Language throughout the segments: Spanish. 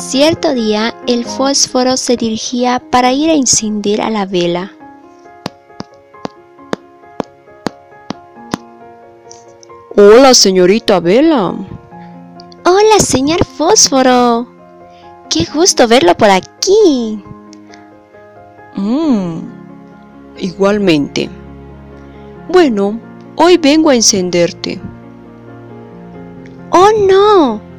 Cierto día el fósforo se dirigía para ir a encender a la vela. Hola, señorita Vela. Hola, señor fósforo. Qué gusto verlo por aquí. Mmm, igualmente. Bueno, hoy vengo a encenderte. Oh, no.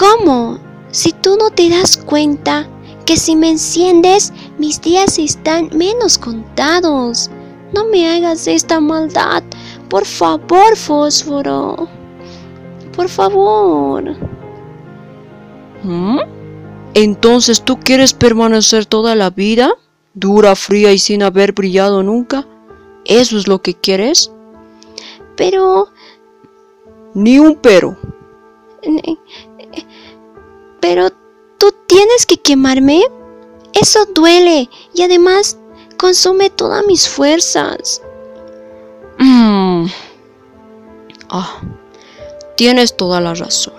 ¿Cómo? Si tú no te das cuenta que si me enciendes, mis días están menos contados. No me hagas esta maldad. Por favor, fósforo. Por favor. ¿Mm? Entonces, ¿tú quieres permanecer toda la vida? Dura, fría y sin haber brillado nunca. ¿Eso es lo que quieres? Pero... Ni un pero. Pero tú tienes que quemarme. Eso duele y además consume todas mis fuerzas. Mm. Ah, tienes toda la razón.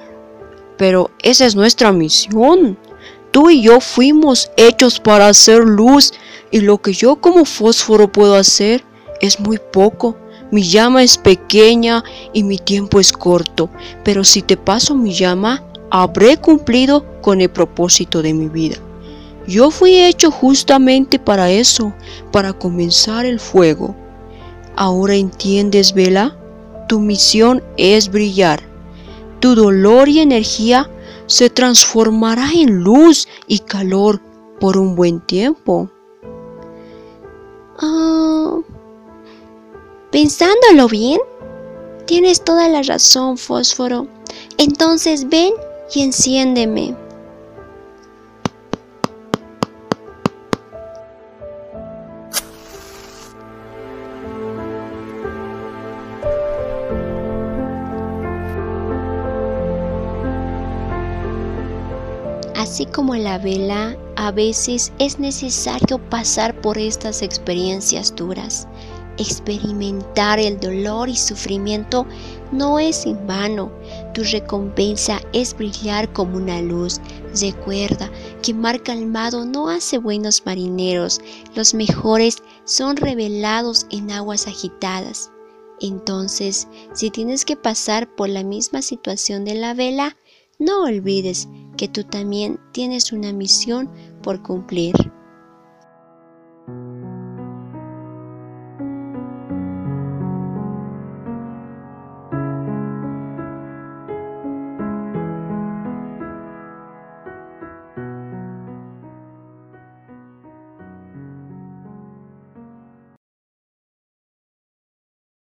Pero esa es nuestra misión. Tú y yo fuimos hechos para hacer luz y lo que yo como fósforo puedo hacer es muy poco. Mi llama es pequeña y mi tiempo es corto, pero si te paso mi llama, habré cumplido con el propósito de mi vida. Yo fui hecho justamente para eso, para comenzar el fuego. Ahora entiendes, Vela, tu misión es brillar. Tu dolor y energía se transformará en luz y calor por un buen tiempo. Oh, pensándolo bien, tienes toda la razón, fósforo. Entonces ven y enciéndeme. Así como la vela, a veces es necesario pasar por estas experiencias duras. Experimentar el dolor y sufrimiento no es en vano. Tu recompensa es brillar como una luz. Recuerda que mar calmado no hace buenos marineros. Los mejores son revelados en aguas agitadas. Entonces, si tienes que pasar por la misma situación de la vela, no olvides que tú también tienes una misión por cumplir.